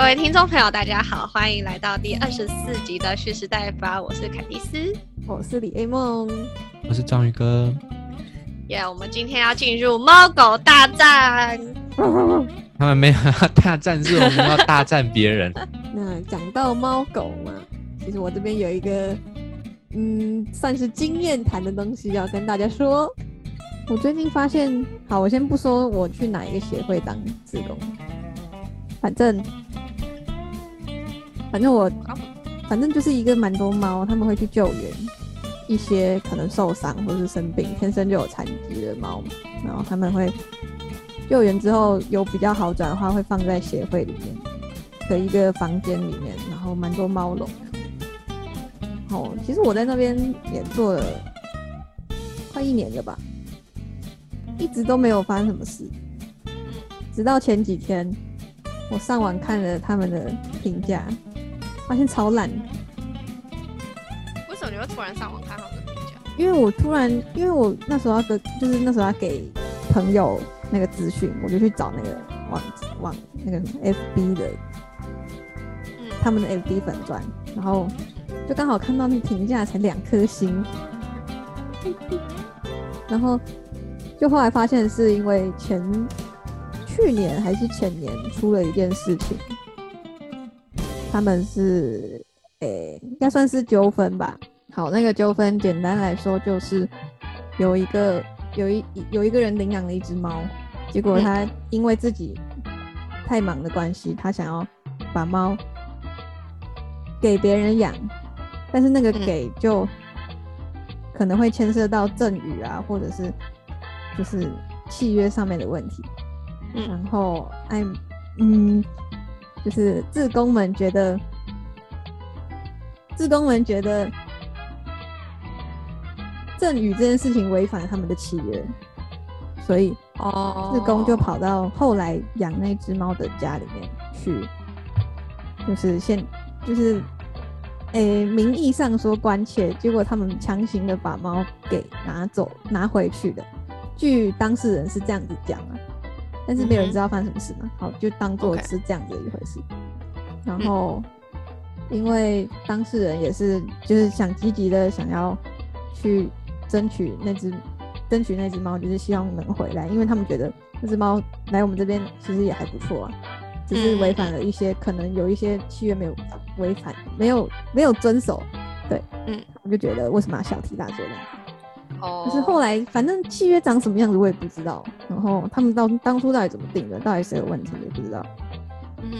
各位听众朋友，大家好，欢迎来到第二十四集的蓄势待发，我是凯蒂斯，我是李 A 梦，我是章鱼哥。耶，我们今天要进入猫狗大战。他们没有要大战，是我们要大战别人。那讲到猫狗嘛，其实我这边有一个，嗯，算是经验谈的东西要跟大家说。我最近发现，好，我先不说我去哪一个协会当志工，反正，反正我，反正就是一个蛮多猫，他们会去救援一些可能受伤或是生病、天生就有残疾的猫，然后他们会救援之后有比较好转的话，会放在协会里面的一个房间里面，然后蛮多猫笼。哦，其实我在那边也做了快一年了吧。一直都没有发生什么事，直到前几天，我上网看了他们的评价，发现超烂。为什么你会突然上网看他们的评价？因为我突然，因为我那时候要给，就是那时候要给朋友那个资讯，我就去找那个网网那个 FB 的，他们的 FB 粉钻，然后就刚好看到那评价才两颗星，然后。就后来发现是因为前去年还是前年出了一件事情，他们是诶应该算是纠纷吧。好，那个纠纷简单来说就是有一个有一有一个人领养了一只猫，结果他因为自己太忙的关系，他想要把猫给别人养，但是那个给就可能会牵涉到赠与啊，或者是。就是契约上面的问题，然后哎，嗯，就是自工们觉得，自工们觉得赠与这件事情违反了他们的契约，所以哦，自工就跑到后来养那只猫的家里面去，就是现就是诶，名义上说关切，结果他们强行的把猫给拿走拿回去的。据当事人是这样子讲啊，但是没有人知道发生什么事嘛，好就当做是这样子一回事。然后，因为当事人也是就是想积极的想要去争取那只争取那只猫，就是希望能回来，因为他们觉得那只猫来我们这边其实也还不错啊，只是违反了一些可能有一些契约没有违反，没有没有遵守，对，嗯，我就觉得为什么要小题大做呢？可是后来，反正契约长什么样子我也不知道。然后他们到当初到底怎么定的，到底谁有问题也不知道。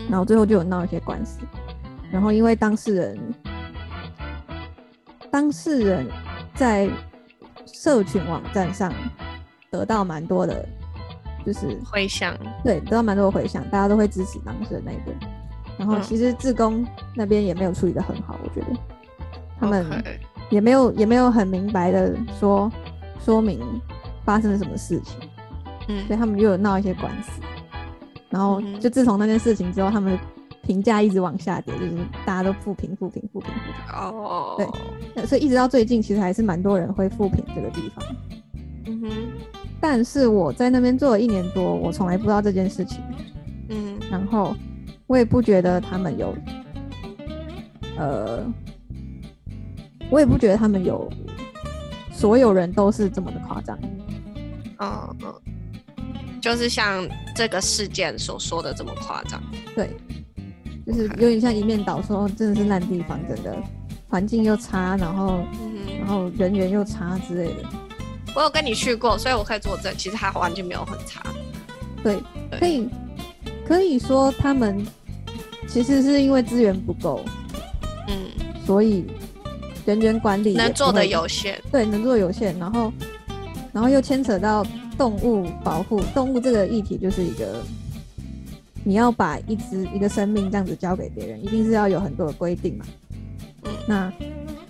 然后最后就有闹一些官司。然后因为当事人，当事人在社群网站上得到蛮多的，就是回响。对，得到蛮多的回响，大家都会支持当事人那边。然后其实志工那边也没有处理的很好，我觉得他们。也没有也没有很明白的说说明发生了什么事情，嗯，所以他们又有闹一些官司，然后就自从那件事情之后，他们的评价一直往下跌，就是大家都负评负评负评负评。哦，对，所以一直到最近，其实还是蛮多人会负评这个地方。嗯哼，但是我在那边做了一年多，我从来不知道这件事情。嗯，然后我也不觉得他们有，呃。我也不觉得他们有所有人都是这么的夸张，嗯嗯，就是像这个事件所说的这么夸张，对，就是有点像一面倒，说真的是烂地方，真的环境又差，然后然后人员又差之类的。我有跟你去过，所以我可以作证，其实它环境没有很差。对，可以可以说他们其实是因为资源不够，嗯，所以。人员管理能做的有限，对，能做的有限，然后，然后又牵扯到动物保护，动物这个议题就是一个，你要把一只一个生命这样子交给别人，一定是要有很多的规定嘛。嗯，那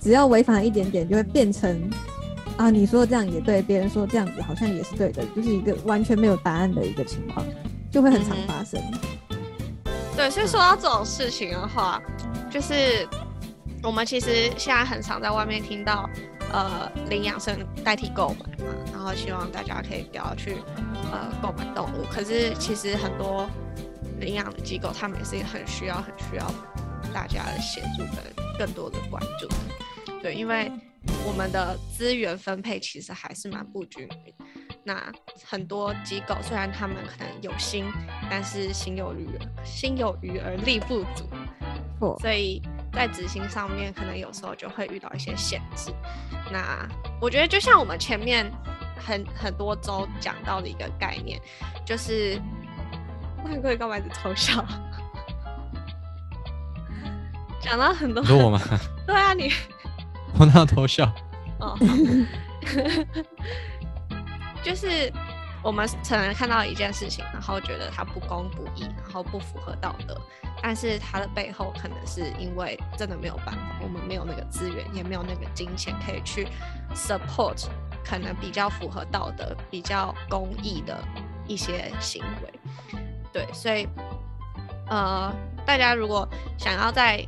只要违反一点点，就会变成啊，你说这样也对，别人说这样子好像也是对的，就是一个完全没有答案的一个情况，就会很常发生。对，所以说到这种事情的话，就是。我们其实现在很常在外面听到，呃，领养生代替购买嘛，然后希望大家可以不要去，呃，购买动物。可是其实很多领养的机构，他们也是很需要、很需要大家的协助跟更多的关注的。对，因为我们的资源分配其实还是蛮不均匀。那很多机构虽然他们可能有心，但是心有余心有余而力不足，所以在执行上面可能有时候就会遇到一些限制。那我觉得就像我们前面很很多周讲到的一个概念，就是万贵干嘛一直偷笑？讲到很多，有我吗？对啊，你 我那偷笑。哦。就是我们可能看到一件事情，然后觉得它不公不义，然后不符合道德，但是它的背后可能是因为真的没有办法，我们没有那个资源，也没有那个金钱可以去 support 可能比较符合道德、比较公益的一些行为。对，所以呃，大家如果想要在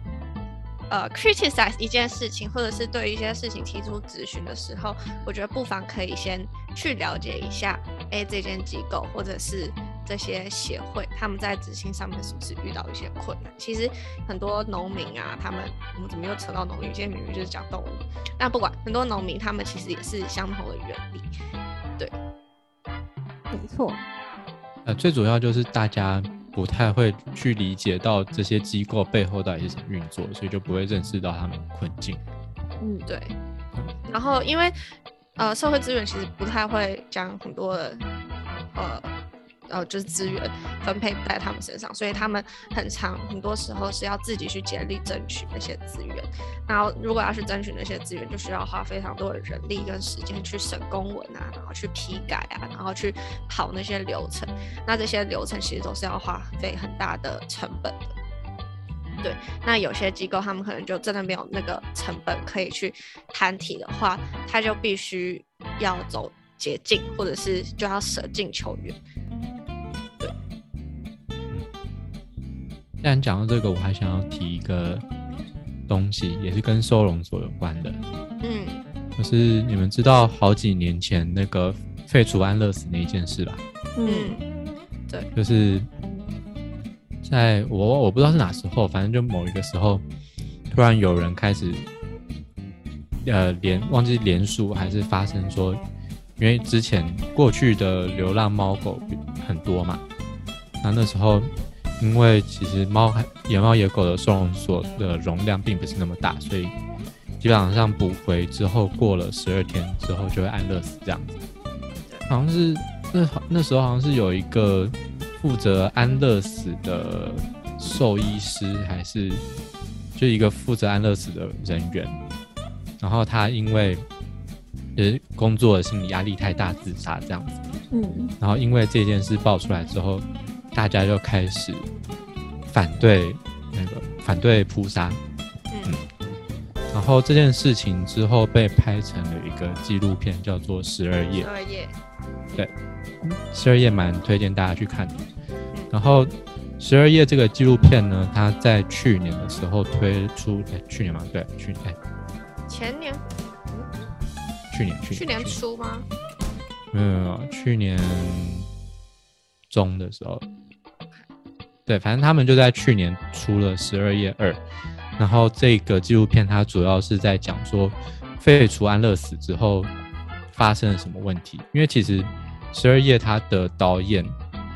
呃，criticize 一件事情，或者是对一些事情提出咨询的时候，我觉得不妨可以先去了解一下，哎，这间机构或者是这些协会，他们在执行上面是不是遇到一些困难？其实很多农民啊，他们我们怎么又扯到农民？今天明明就是讲动物，那不管很多农民，他们其实也是相同的原理。对，没错。呃，最主要就是大家。不太会去理解到这些机构背后到底是什么运作，所以就不会认识到他们困境。嗯，对。然后，因为呃，社会资源其实不太会讲很多的呃。呃，就是资源分配不在他们身上，所以他们很长很多时候是要自己去竭力争取那些资源。然后，如果要去争取那些资源，就需要花非常多的人力跟时间去审公文啊，然后去批改啊，然后去跑那些流程。那这些流程其实都是要花费很大的成本的。对，那有些机构他们可能就真的没有那个成本可以去摊体的话，他就必须要走捷径，或者是就要舍近求远。既然讲到这个，我还想要提一个东西，也是跟收容所有关的。嗯，就是你们知道好几年前那个废除安乐死那一件事吧？嗯，对，就是在我我不知道是哪时候，反正就某一个时候，突然有人开始，呃，连忘记连署还是发生说，因为之前过去的流浪猫狗很多嘛，那那时候。因为其实猫野猫野狗的收容所的容量并不是那么大，所以基本上补回之后，过了十二天之后就会安乐死这样子。好像是那那时候好像是有一个负责安乐死的兽医师，还是就一个负责安乐死的人员，然后他因为呃工作的心理压力太大自杀这样子。嗯，然后因为这件事爆出来之后。大家就开始反对那个反对扑杀，嗯，然后这件事情之后被拍成了一个纪录片，叫做《十二夜》。十二夜，对，十二夜蛮推荐大家去看的。然后十二夜这个纪录片呢，它在去年的时候推出，哎，去年吗？对，去年，前年，去年，去年初吗？没有没有，去年中的时候。对，反正他们就在去年出了《十二夜二》，然后这个纪录片它主要是在讲说废除安乐死之后发生了什么问题。因为其实《十二夜》它的导演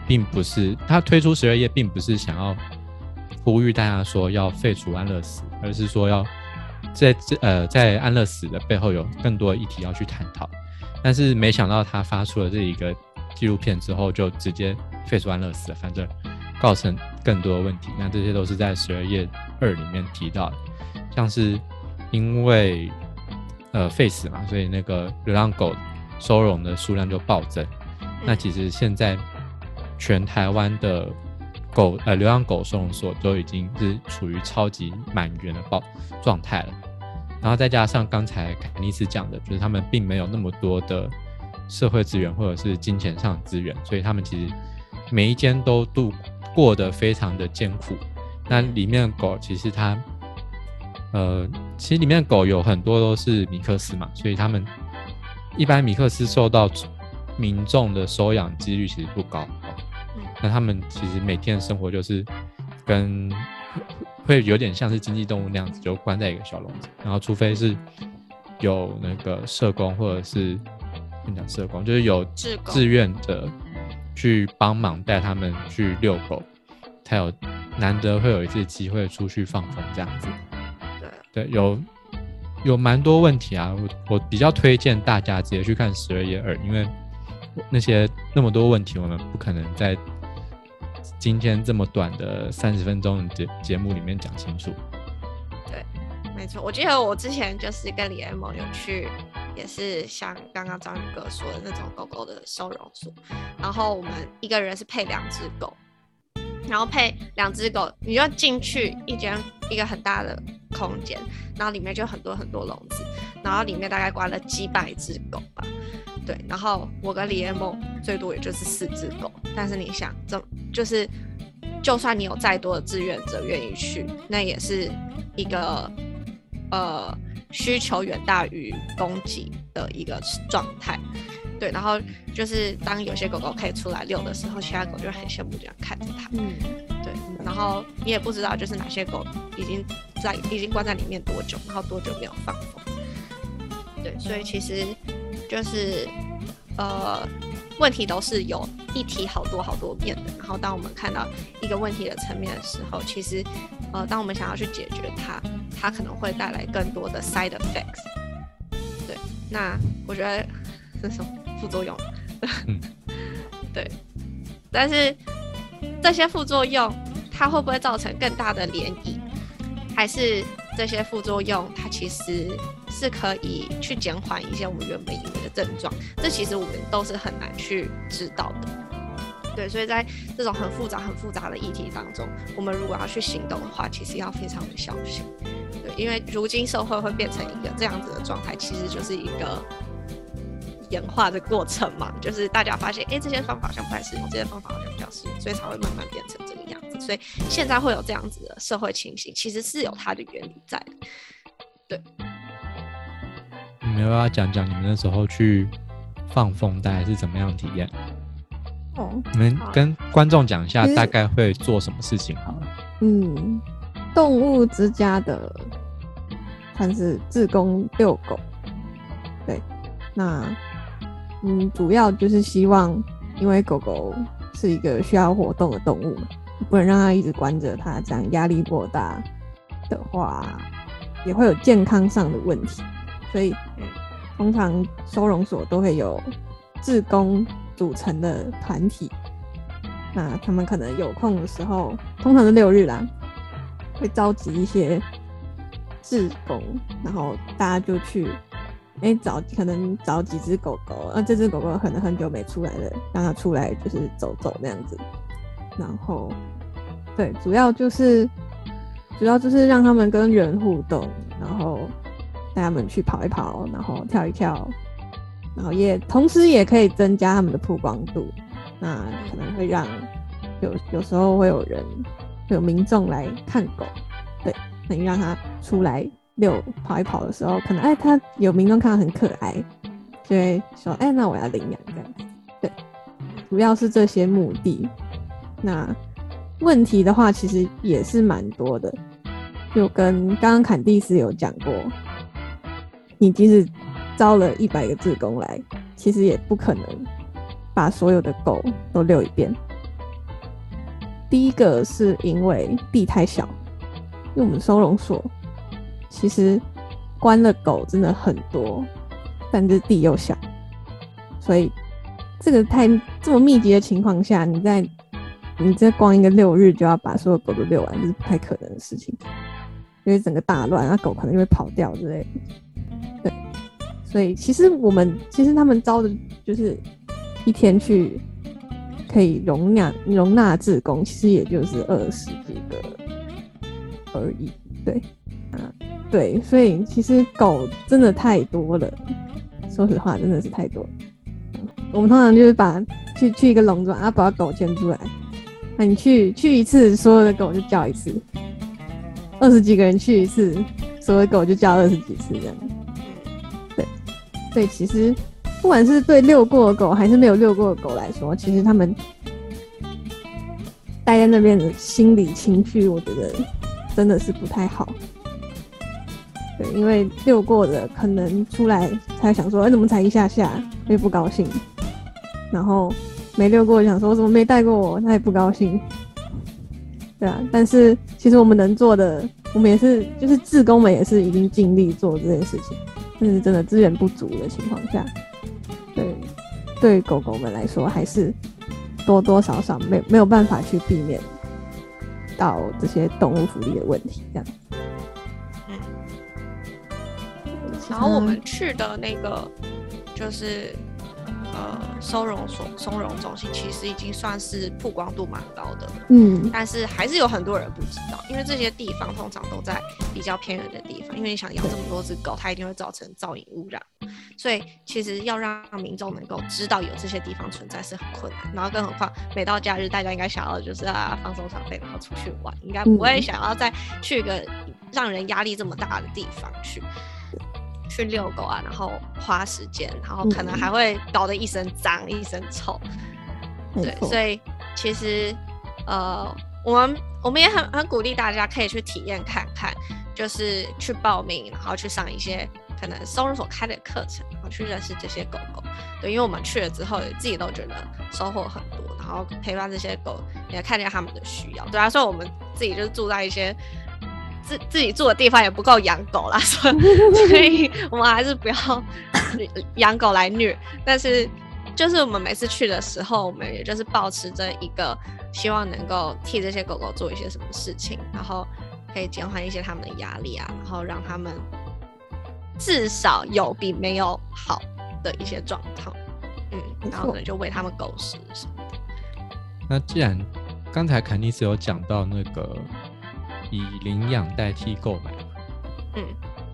并不是他推出《十二夜》并不是想要呼吁大家说要废除安乐死，而是说要在这呃在安乐死的背后有更多议题要去探讨。但是没想到他发出了这一个纪录片之后，就直接废除安乐死了，反正。造成更多的问题，那这些都是在十二页二里面提到的，像是因为呃废死嘛，所以那个流浪狗收容的数量就暴增。那其实现在全台湾的狗呃流浪狗收容所都已经是处于超级满员的爆状态了。然后再加上刚才凯尼斯讲的，就是他们并没有那么多的社会资源或者是金钱上的资源，所以他们其实每一间都度。过得非常的艰苦，那里面的狗其实它，呃，其实里面的狗有很多都是米克斯嘛，所以他们一般米克斯受到民众的收养几率其实不高。那他们其实每天的生活就是跟会有点像是经济动物那样子，就关在一个小笼子，然后除非是有那个社工或者是跟讲社工，就是有志愿的去帮忙带他们去遛狗，才有难得会有一次机会出去放风这样子。对对，有有蛮多问题啊，我我比较推荐大家直接去看十二月二，因为那些那么多问题，我们不可能在。今天这么短的三十分钟节节目里面讲清楚，对，没错。我记得我之前就是跟李艾萌有去，也是像刚刚张宇哥说的那种狗狗的收容所，然后我们一个人是配两只狗，然后配两只狗，你就进去一间一个很大的空间，然后里面就很多很多笼子，然后里面大概关了几百只狗吧。对，然后我跟李彦梦最多也就是四只狗，但是你想，这就是，就算你有再多的志愿者愿意去，那也是一个呃需求远大于供给的一个状态。对，然后就是当有些狗狗可以出来遛的时候，其他狗就很羡慕这样看着它。嗯，对，然后你也不知道就是哪些狗已经在已经关在里面多久，然后多久没有放风。对，所以其实。就是，呃，问题都是有一体好多好多面的。然后，当我们看到一个问题的层面的时候，其实，呃，当我们想要去解决它，它可能会带来更多的 side effects。对，那我觉得这是副作用。对，但是这些副作用，它会不会造成更大的涟漪？还是这些副作用，它其实？是可以去减缓一些我们原本以为的症状，这其实我们都是很难去知道的。对，所以在这种很复杂、很复杂的议题当中，我们如果要去行动的话，其实要非常的小心。对，因为如今社会会变成一个这样子的状态，其实就是一个演化的过程嘛。就是大家发现，哎，这些方法好像不太适用，这些方法好像比较适用，所以才会慢慢变成这个样子。所以现在会有这样子的社会情形，其实是有它的原理在的。对。你们要不要讲讲你们那时候去放风带是怎么样体验？哦，你们跟观众讲一下大概会做什么事情好了。嗯，动物之家的算是自工遛狗，对，那嗯，主要就是希望，因为狗狗是一个需要活动的动物嘛，不能让它一直关着，它这样压力过大的话，也会有健康上的问题。所以，通常收容所都会有自工组成的团体，那他们可能有空的时候，通常是六日啦，会召集一些志工，然后大家就去，哎，找可能找几只狗狗，啊，这只狗狗可能很久没出来了，让它出来就是走走那样子，然后，对，主要就是主要就是让他们跟人互动，然后。带他们去跑一跑，然后跳一跳，然后也同时也可以增加他们的曝光度。那可能会让有有时候会有人有民众来看狗，对，等于让他出来遛跑一跑的时候，可能哎他有民众看到很可爱，就会说哎那我要领养这样子。对，主要是这些目的。那问题的话，其实也是蛮多的，就跟刚刚坎蒂斯有讲过。你即使招了一百个志工来，其实也不可能把所有的狗都遛一遍。第一个是因为地太小，因为我们收容所其实关了狗真的很多，但是地又小，所以这个太这么密集的情况下，你在你这光一个六日就要把所有狗都遛完，这是不太可能的事情，因为整个大乱，那狗可能就会跑掉之类的。对，所以其实我们其实他们招的就是一天去可以容纳容纳志工，其实也就是二十几个而已。对，啊，对，所以其实狗真的太多了，说实话真的是太多。我们通常就是把去去一个笼子啊，把狗牵出来，那你去去一次，所有的狗就叫一次；二十几个人去一次，所有的狗就叫二十几次这样。对，其实不管是对遛过的狗，还是没有遛过的狗来说，其实他们待在那边的心理情绪，我觉得真的是不太好。对，因为遛过的可能出来才想说，哎，怎么才一下下，会不高兴。然后没遛过，想说怎么没带过我，他也不高兴。对啊，但是其实我们能做的，我们也是，就是志工们也是已经尽力做这件事情。但是真的资源不足的情况下，对对狗狗们来说，还是多多少少没没有办法去避免到这些动物福利的问题，这样。嗯。然后我们去的那个就是。呃，收容所、收容中心其实已经算是曝光度蛮高的了，嗯，但是还是有很多人不知道，因为这些地方通常都在比较偏远的地方，因为你想养这么多只狗，它一定会造成噪音污染，所以其实要让民众能够知道有这些地方存在是很困难，然后更何况每到假日，大家应该想要的就是啊放松场费，然后出去玩，应该不会想要再去一个让人压力这么大的地方去。去遛狗啊，然后花时间，然后可能还会搞得一身脏、一身臭。对，所以其实呃，我们我们也很很鼓励大家可以去体验看看，就是去报名，然后去上一些可能收容所开的课程，然后去认识这些狗狗。对，因为我们去了之后，自己都觉得收获很多，然后陪伴这些狗，也看见他们的需要。对啊，所以我们自己就是住在一些。自自己住的地方也不够养狗啦，所以所以我们还是不要养狗来虐。但是就是我们每次去的时候，我们也就是保持着一个希望能够替这些狗狗做一些什么事情，然后可以减缓一些他们的压力啊，然后让他们至少有比没有好的一些状况。嗯，然后可能就喂他们狗食什么的。那既然刚才肯尼斯有讲到那个。以领养代替购买，嗯，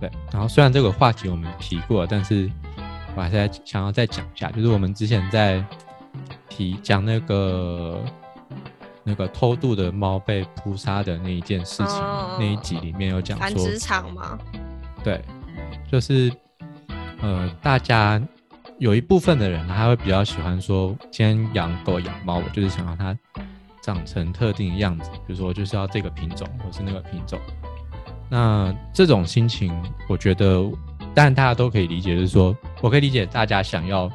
对。然后虽然这个话题我们提过，但是我还是想要再讲一下，就是我们之前在提讲那个那个偷渡的猫被扑杀的那一件事情那一集里面有讲说，繁殖场吗？对，就是呃，大家有一部分的人他会比较喜欢说，今天养狗养猫，我就是想要它。长成特定的样子，比如说就是要这个品种或是那个品种，那这种心情，我觉得，当然大家都可以理解，就是说我可以理解大家想要，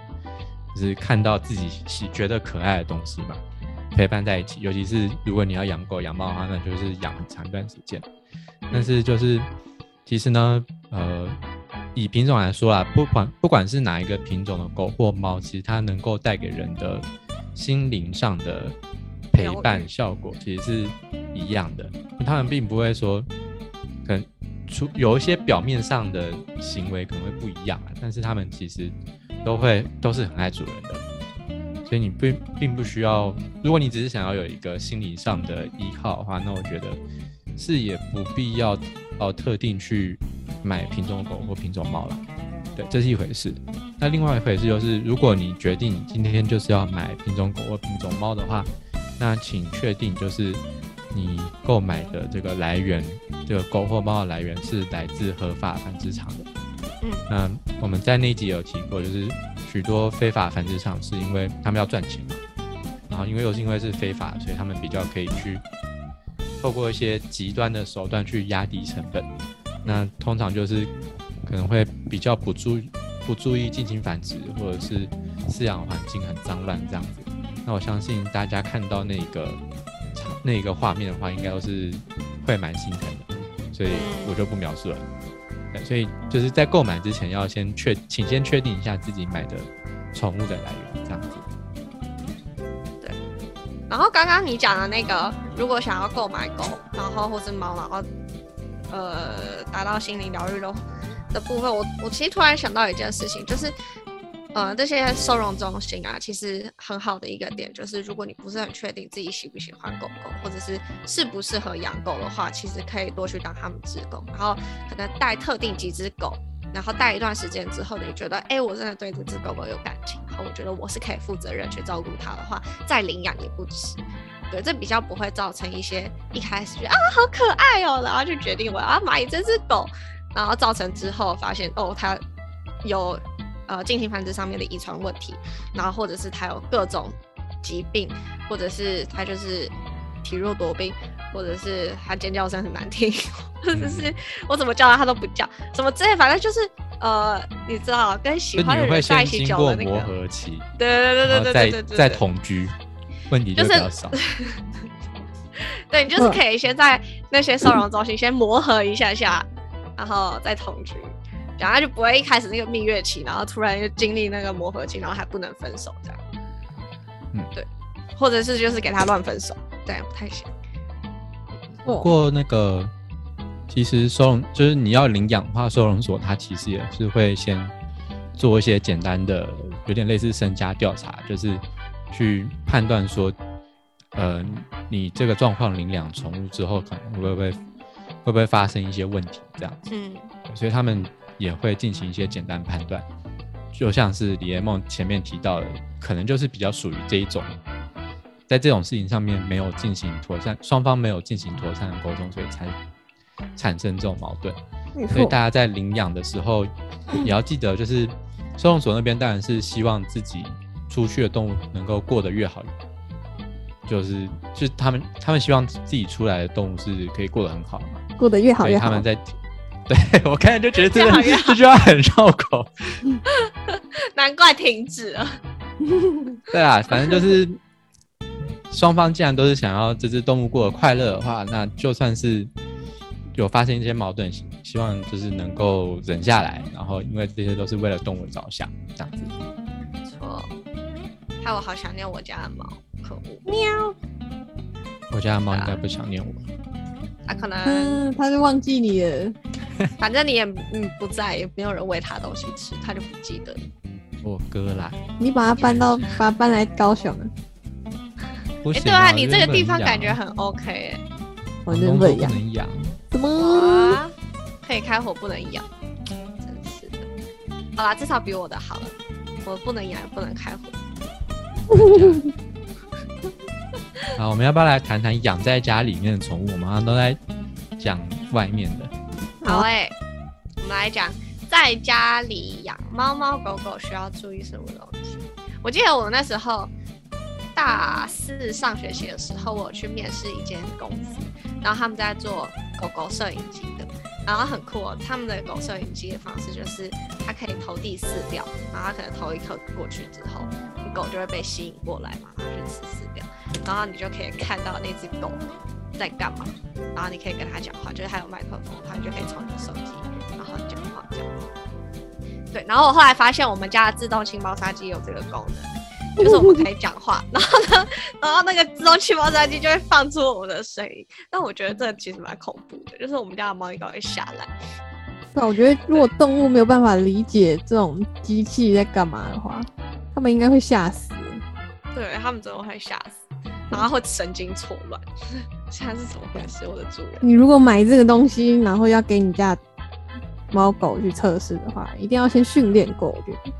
就是看到自己喜觉得可爱的东西嘛，陪伴在一起。尤其是如果你要养狗养猫的话，那就是养很长一段时间。但是就是其实呢，呃，以品种来说啊，不管不管是哪一个品种的狗或猫，其实它能够带给人的心灵上的。陪伴效果其实是一样的，他们并不会说，可能出有一些表面上的行为可能会不一样啊，但是他们其实都会都是很爱主人的，所以你并并不需要，如果你只是想要有一个心理上的依靠的话，那我觉得是也不必要哦特定去买品种狗或品种猫了，对，这是一回事。那另外一回事就是，如果你决定今天就是要买品种狗或品种猫的话，那请确定，就是你购买的这个来源，这个狗货猫的来源是来自合法繁殖场的。嗯，那我们在那集有提过，就是许多非法繁殖场是因为他们要赚钱嘛，然后因为又是因为是非法，所以他们比较可以去透过一些极端的手段去压低成本。那通常就是可能会比较不注不注意进行繁殖，或者是饲养环境很脏乱这样子。那我相信大家看到那个那个画面的话，应该都是会蛮心疼的，所以我就不描述了。对所以就是在购买之前要先确，请先确定一下自己买的宠物的来源，这样子。对。然后刚刚你讲的那个，如果想要购买狗，然后或是猫，然后呃达到心灵疗愈的的部分，我我其实突然想到一件事情，就是。呃，这些收容中心啊，其实很好的一个点就是，如果你不是很确定自己喜不喜欢狗狗，或者是适不适合养狗的话，其实可以多去当他们职工，然后可能带特定几只狗，然后带一段时间之后，你觉得，哎，我真的对这只狗狗有感情，然后我觉得我是可以负责任去照顾它的话，再领养也不迟。对，这比较不会造成一些一开始觉得啊好可爱哦，然后就决定我要买这只狗，然后造成之后发现哦它有。呃进行繁殖上面的遗传问题然后或者是他有各种疾病或者是他就是体弱多病或者是他尖叫声很难听或者是我怎么叫他他都不叫什么之类反正就是呃你知道跟喜欢的人在一起久了磨合期对对对对对对在在同居问题就是 对你就是可以先在那些收容中心先磨合一下下然后再同居。然后就不会一开始那个蜜月期，然后突然又经历那个磨合期，然后还不能分手这样。嗯，对，或者是就是给他乱分手，对，不太行。不过那个其实收容就是你要领养的话，收容所它其实也是会先做一些简单的，有点类似身家调查，就是去判断说。呃，你这个状况领养宠物之后，可能会不会会不会发生一些问题？这样子，嗯，所以他们也会进行一些简单判断，就像是李叶梦前面提到的，可能就是比较属于这一种，在这种事情上面没有进行妥善，双方没有进行妥善的沟通，所以才产生这种矛盾。所以大家在领养的时候，也要记得，就是收容所那边当然是希望自己出去的动物能够过得越好。就是，就是他们，他们希望自己出来的动物是可以过得很好嘛，过得越好越好。他们在，对我看就觉得这个 这句话很绕口，难怪停止了。对啊，反正就是双方既然都是想要这只动物过得快乐的话，那就算是有发生一些矛盾，希望就是能够忍下来，然后因为这些都是为了动物着想，这样子。错，害我好想念我家的猫。可恶！喵！我家的猫应该不想念我。它可能，他就忘记你了。反正你也嗯不在，也没有人喂他东西吃，他就不记得。我哥啦。你把他搬到，把他搬来高雄了。哎，对啊，你这个地方感觉很 OK 哎。我真不能养。怎么？可以开火不能养，真是的。好啦，至少比我的好了。我不能养，不能开火。好，我们要不要来谈谈养在家里面的宠物？我们好像都在讲外面的。好诶，我们来讲在家里养猫猫狗狗需要注意什么东西。我记得我那时候大四上学期的时候，我去面试一间公司，然后他们在做狗狗摄影机的。然后很酷哦，他们的狗摄影机的方式就是，它可以投递饲料，然后它可能投一颗过去之后，狗就会被吸引过来嘛，然后去吃饲料，然后你就可以看到那只狗在干嘛，然后你可以跟它讲话，就是它有麦克风，它就可以从你的手机然后讲话这样子。对，然后我后来发现我们家的自动清猫砂机有这个功能。就是我们可以讲话，然后呢，然后那个自动气猫砂机就会放出我们的声音。但我觉得这其实蛮恐怖的，就是我们家的猫一搞会下来。对，我觉得如果动物没有办法理解这种机器在干嘛的话，他们应该会吓死。对他们真的会吓死，然后会神经错乱。现在是怎么回事，我的主人？你如果买这个东西，然后要给你家猫狗去测试的话，一定要先训练过，我觉得。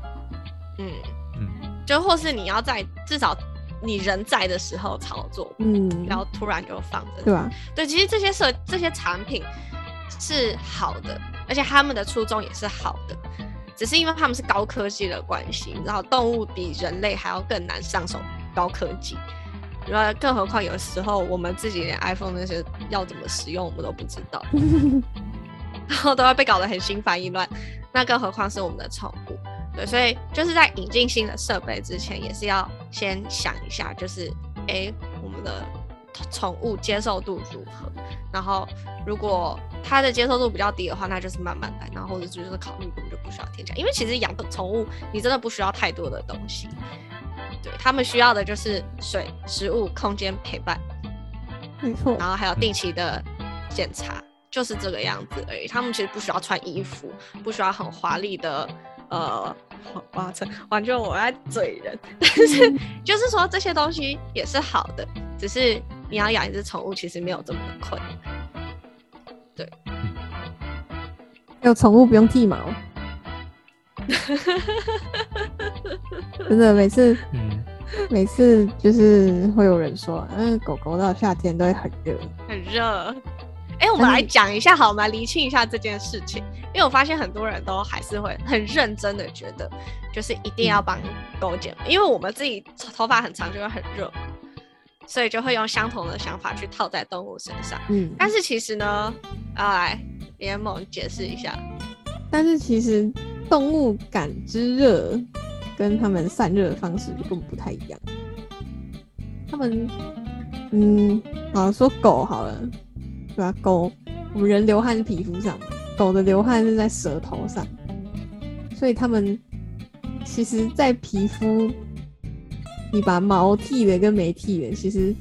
嗯。就或是你要在至少你人在的时候操作，嗯，然后突然就放着，对吧？对，其实这些设这些产品是好的，而且他们的初衷也是好的，只是因为他们是高科技的关系，然后动物比人类还要更难上手高科技，然后更何况有时候我们自己连 iPhone 那些要怎么使用我们都不知道，然后都要被搞得很心烦意乱，那更何况是我们的宠物。对，所以就是在引进新的设备之前，也是要先想一下，就是哎，我们的宠物接受度如何？然后如果它的接受度比较低的话，那就是慢慢来，然后或者就是考虑我们就不需要添加，因为其实养的宠物你真的不需要太多的东西，对他们需要的就是水、食物、空间、陪伴，没错，然后还有定期的检查，就是这个样子而已。他们其实不需要穿衣服，不需要很华丽的呃。哇塞，完全我在嘴人，但是 就是说这些东西也是好的，只是你要养一只宠物，其实没有这么的困难。对，有宠物不用剃毛，真的每次，每次就是会有人说，嗯，狗狗到夏天都会很热，很热。哎，我们来讲一下，好，我们来厘清一下这件事情。因为我发现很多人都还是会很认真的觉得，就是一定要帮狗剪，因为我们自己头发很长就会很热，所以就会用相同的想法去套在动物身上。嗯，但是其实呢，要来联盟解释一下。但是其实动物感知热跟它们散热的方式根本不太一样。它们，嗯，好说狗好了，对吧？狗，我们人流汗是皮肤上，狗的流汗是在舌头上，所以它们其实，在皮肤。你把毛剃了跟没剃的，其实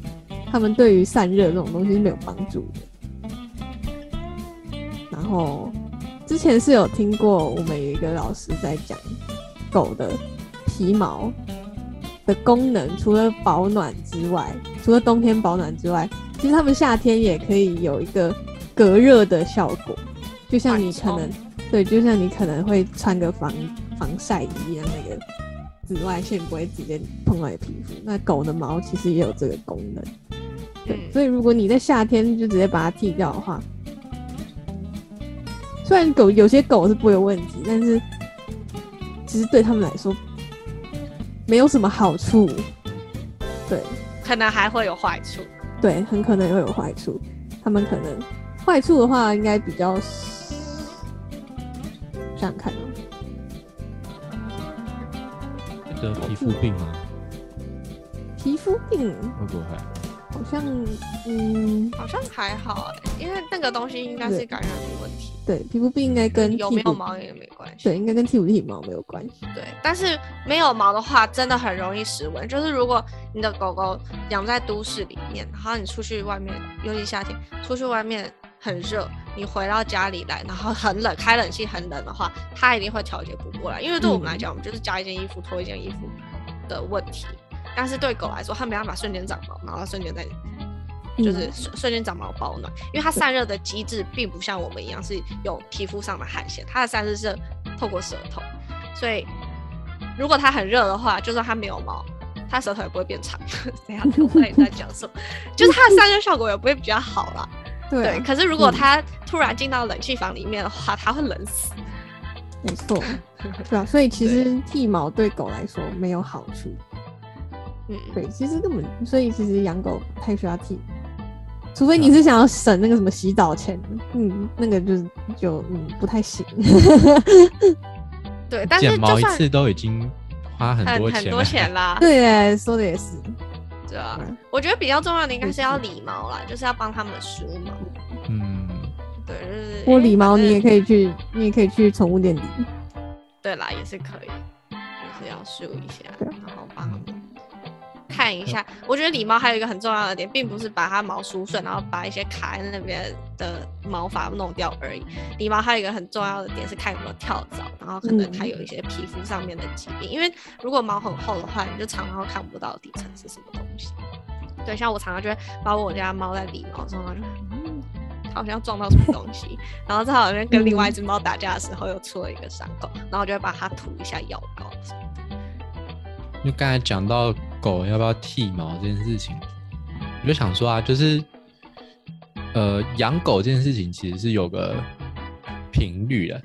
他们对于散热这种东西是没有帮助的。然后之前是有听过我们有一个老师在讲狗的皮毛的功能，除了保暖之外，除了冬天保暖之外，其实它们夏天也可以有一个隔热的效果，就像你可能 对，就像你可能会穿个防防晒衣一样那个。紫外线不会直接碰到你皮肤，那狗的毛其实也有这个功能。对，所以如果你在夏天就直接把它剃掉的话，虽然狗有些狗是不会有问题，但是其实对他们来说没有什么好处。对，可能还会有坏处。对，很可能会有坏处。他们可能坏处的话，应该比较想看哦。得皮肤病吗？皮肤病会不会？好像，嗯，好像还好哎，因为那个东西应该是感染的问题。对，皮肤病应该跟有没有毛也没关系。对，应该跟剃不剃毛没有关系。对，但是没有毛的话，真的很容易失温。就是如果你的狗狗养在都市里面，然后你出去外面，尤其夏天出去外面。很热，你回到家里来，然后很冷，开冷气很冷的话，它一定会调节不过来。因为对我们来讲，我们就是加一件衣服脱一件衣服的问题。但是对狗来说，它没办法瞬间长毛，然后瞬间在就是瞬瞬间长毛保暖，因为它散热的机制并不像我们一样是有皮肤上的汗腺，它的散热是透过舌头。所以如果它很热的话，就算它没有毛，它舌头也不会变长。等下我跟你在讲什么，就是它的散热效果也不会比较好啦。对，可是如果它突然进到冷气房里面的话，它会冷死。没错，对啊，所以其实剃毛对狗来说没有好处。嗯，对，其实根本，所以其实养狗太需要剃，除非你是想要省那个什么洗澡钱，嗯，那个就是就嗯不太行。对，但是剪毛一次都已经花很多钱，很多钱啦。对，说的也是。对啊，我觉得比较重要的应该是要理毛啦，就是要帮他们梳毛。嗯，对，就是我理毛，你也可以去，你也可以去宠物店理。对啦，也是可以，就是要梳一下，然后帮他们。看一下，我觉得理毛还有一个很重要的点，并不是把它毛梳顺，然后把一些卡在那边的毛发弄掉而已。理毛还有一个很重要的点是看有没有跳蚤，然后可能它有一些皮肤上面的疾病。因为如果毛很厚的话，你就常常会看不到底层是什么东西。对，像我常常就会把我家猫在理毛的时候，就嗯，它好像撞到什么东西，然后它好像跟另外一只猫打架的时候又出了一个伤口，然后我就会把它涂一下药膏。就刚才讲到。狗要不要剃毛这件事情，我就想说啊，就是，呃，养狗这件事情其实是有个频率的，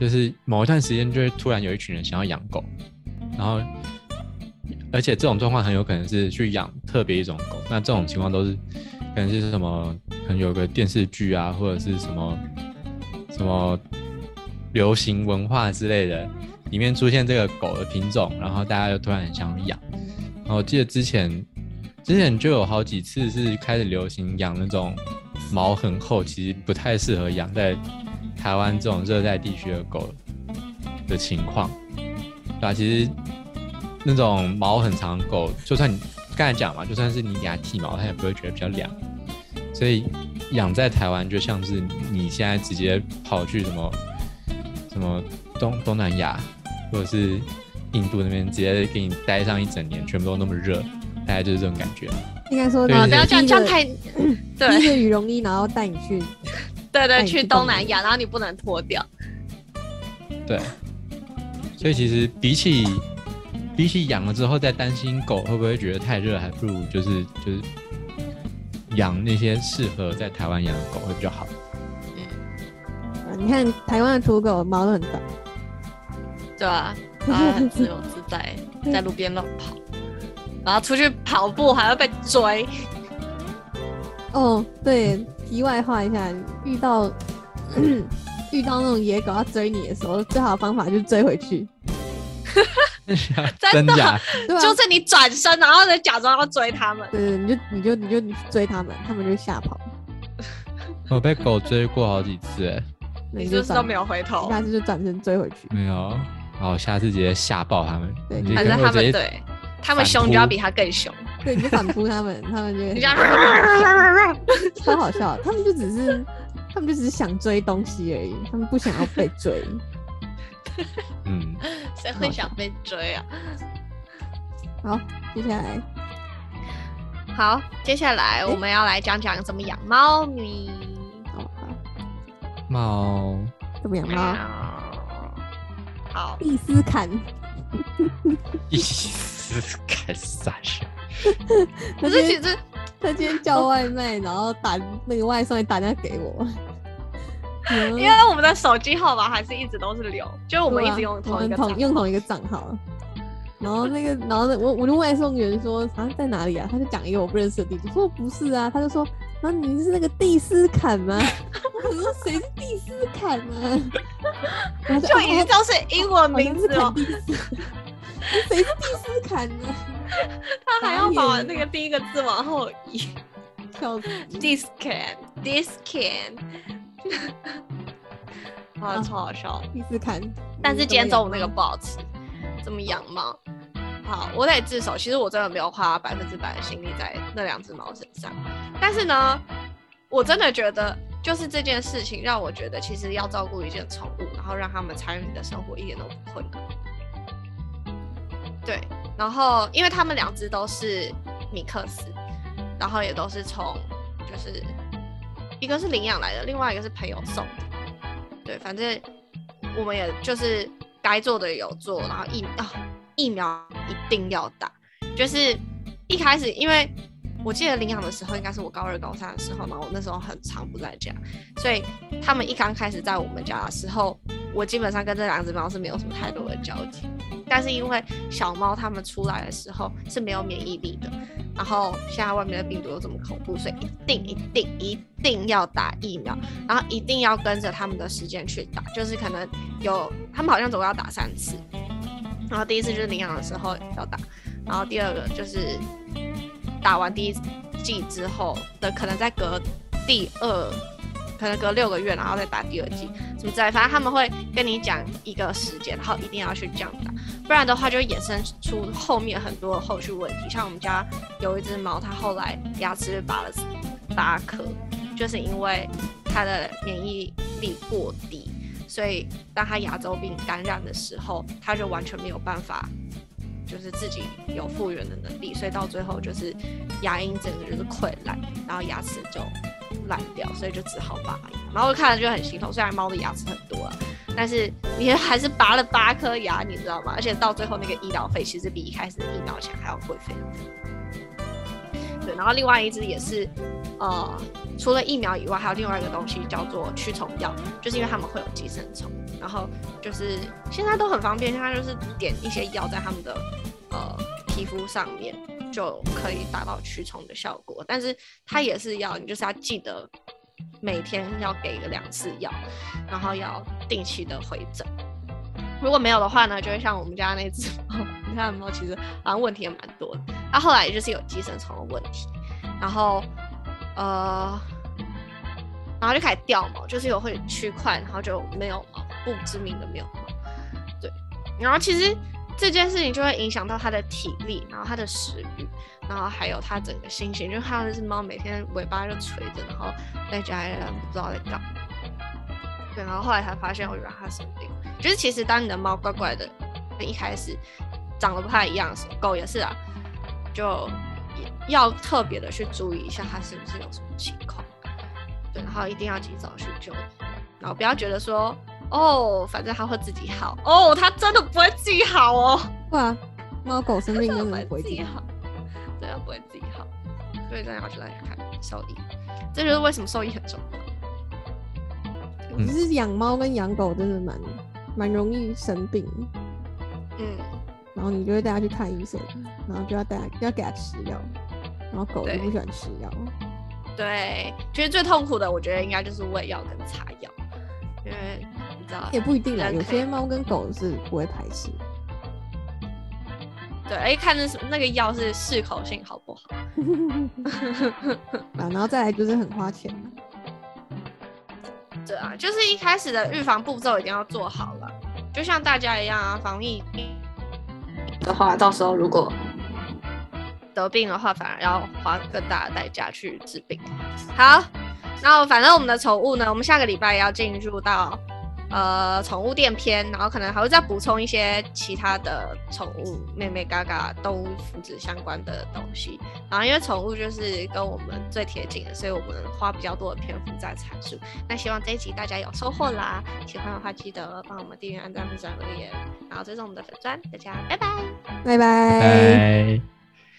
就是某一段时间就会突然有一群人想要养狗，然后，而且这种状况很有可能是去养特别一种狗，那这种情况都是可能是什么，可能有个电视剧啊，或者是什么什么流行文化之类的，里面出现这个狗的品种，然后大家就突然很想养。然后我记得之前，之前就有好几次是开始流行养那种毛很厚，其实不太适合养在台湾这种热带地区的狗的情况，对吧？其实那种毛很长的狗，就算你刚才讲嘛，就算是你给它剃毛，它也不会觉得比较凉。所以养在台湾就像是你现在直接跑去什么什么东东南亚，或者是。印度那边直接给你待上一整年，全部都那么热，大概就是这种感觉。应该说，不要这样，这样太 对。披着羽绒衣，然后带你去，对 对，去东南亚，然后你不能脱掉。对。所以其实比起比起养了之后再担心狗会不会觉得太热，还不如就是就是养那些适合在台湾养的狗会比较好。嗯。你看台湾的土狗毛都很短，对吧？它很自由自在，在路边乱跑。然后出去跑步还要被追。哦，对，题外话一下，遇到 遇到那种野狗要追你的时候，最好的方法就是追回去。真的，对就是你转身，然后再假装要追他们。对对，你就你就你就你追他们，他们就吓跑。我被狗追过好几次，哎，你是不是都没有回头？下次就转身追回去。没有，好，下次直接吓爆他们。对，反正他们对，他们凶就要比他更凶。对，你就反扑他们，他们就 超好笑。他们就只是，他们就只是想追东西而已，他们不想要被追。嗯，谁会想被追啊？好，接下来，好，接下来我们要来讲讲怎么养猫咪。好猫怎么养猫？好，蒂斯坎。蒂斯坎傻笑。可是其实他今天叫外卖，然后打那个外送也打电话给我。因为我们的手机号码还是一直都是留，就我们一直用同一个同用同一个账号。然后那个，然后我我就外送员说啊在哪里啊？他就讲一个我不认识的地址，说不是啊，他就说啊你是那个蒂斯坎吗？我说谁是蒂斯坎啊？就已经都是英文名字哦。谁是蒂斯坎呢？他还要把那个第一个字往后移。笑死！This can，this can。啊，超好笑！第四坎，但是今天中午那个不好吃。怎么养猫？好，我得自首。其实我真的没有花百分之百的心力在那两只猫身上。但是呢，我真的觉得，就是这件事情让我觉得，其实要照顾一件宠物，然后让他们参与你的生活，一点都不困难。对，然后因为他们两只都是米克斯，然后也都是从就是。一个是领养来的，另外一个是朋友送的。对，反正我们也就是该做的有做，然后疫啊疫苗一定要打。就是一开始，因为我记得领养的时候应该是我高二高三的时候嘛，我那时候很长不在家，所以他们一刚开始在我们家的时候，我基本上跟这两只猫是没有什么太多的交集。但是因为小猫它们出来的时候是没有免疫力的。然后现在外面的病毒又这么恐怖，所以一定一定一定要打疫苗，然后一定要跟着他们的时间去打，就是可能有他们好像总共要打三次，然后第一次就是领养的时候要打，然后第二个就是打完第一季之后的可能再隔第二。可能隔六个月，然后再打第二剂，什么之类，反正他们会跟你讲一个时间，然后一定要去这样打，不然的话就会衍生出后面很多后续问题。像我们家有一只猫，它后来牙齿被拔了八颗，就是因为它的免疫力过低，所以当它牙周病感染的时候，它就完全没有办法，就是自己有复原的能力，所以到最后就是牙龈整个就是溃烂，然后牙齿就。烂掉，所以就只好拔牙。然后看了就很心痛，虽然猫的牙齿很多了，但是你还是拔了八颗牙，你知道吗？而且到最后那个医疗费其实比一开始的疫苗钱还要贵非常多。然后另外一只也是，呃，除了疫苗以外，还有另外一个东西叫做驱虫药，就是因为他们会有寄生虫，然后就是现在都很方便，现在就是点一些药在他们的呃皮肤上面。就可以达到驱虫的效果，但是它也是要你就是要记得每天要给个两次药，然后要定期的回诊。如果没有的话呢，就会像我们家那只猫，你看猫其实好像问题也蛮多的。它后来就是有寄生虫的问题，然后呃，然后就开始掉毛，就是有会区块，然后就没有毛，不知名的没有毛。对，然后其实。这件事情就会影响到它的体力，然后它的食欲，然后还有它整个心情。就看到那只猫每天尾巴就垂着，然后在家里不知道在干嘛。对，然后后来才发现，我原来它生病。就是其实当你的猫怪怪的，一开始长得不太一样狗也是啊，就要特别的去注意一下它是不是有什么情况。对，然后一定要及早去救，然后不要觉得说。哦，反正它会自己好哦，它真的不会自己好哦。对啊，猫狗生病真的不会自己好，真的不会自己好，所以真的要去来看兽医，这就是为什么兽医很重要。只是养猫跟养狗真的蛮蛮容易生病。嗯，然后你就会带它去看医生，然后就要带它要给它吃药，然后狗就不喜欢吃药。对，其实最痛苦的，我觉得应该就是喂药跟擦药，因为你知道也不一定啊，有些猫跟狗是不会排斥。对，哎，看那是那个药是适口性好不好？啊，然后再来就是很花钱。对啊，就是一开始的预防步骤一定要做好了，就像大家一样啊，防疫的话，到时候如果得病的话，反而要花更大的代价去治病。好，那反正我们的宠物呢，我们下个礼拜要进入到。呃，宠物店篇，然后可能还会再补充一些其他的宠物、妹妹嘎嘎动物福祉相关的东西。然后因为宠物就是跟我们最贴近的，所以我们花比较多的篇幅在阐述。那希望这一集大家有收获啦！喜欢的话记得帮我们订阅、按赞、分享、留言，然后追踪我们的粉钻。大家拜拜，拜拜。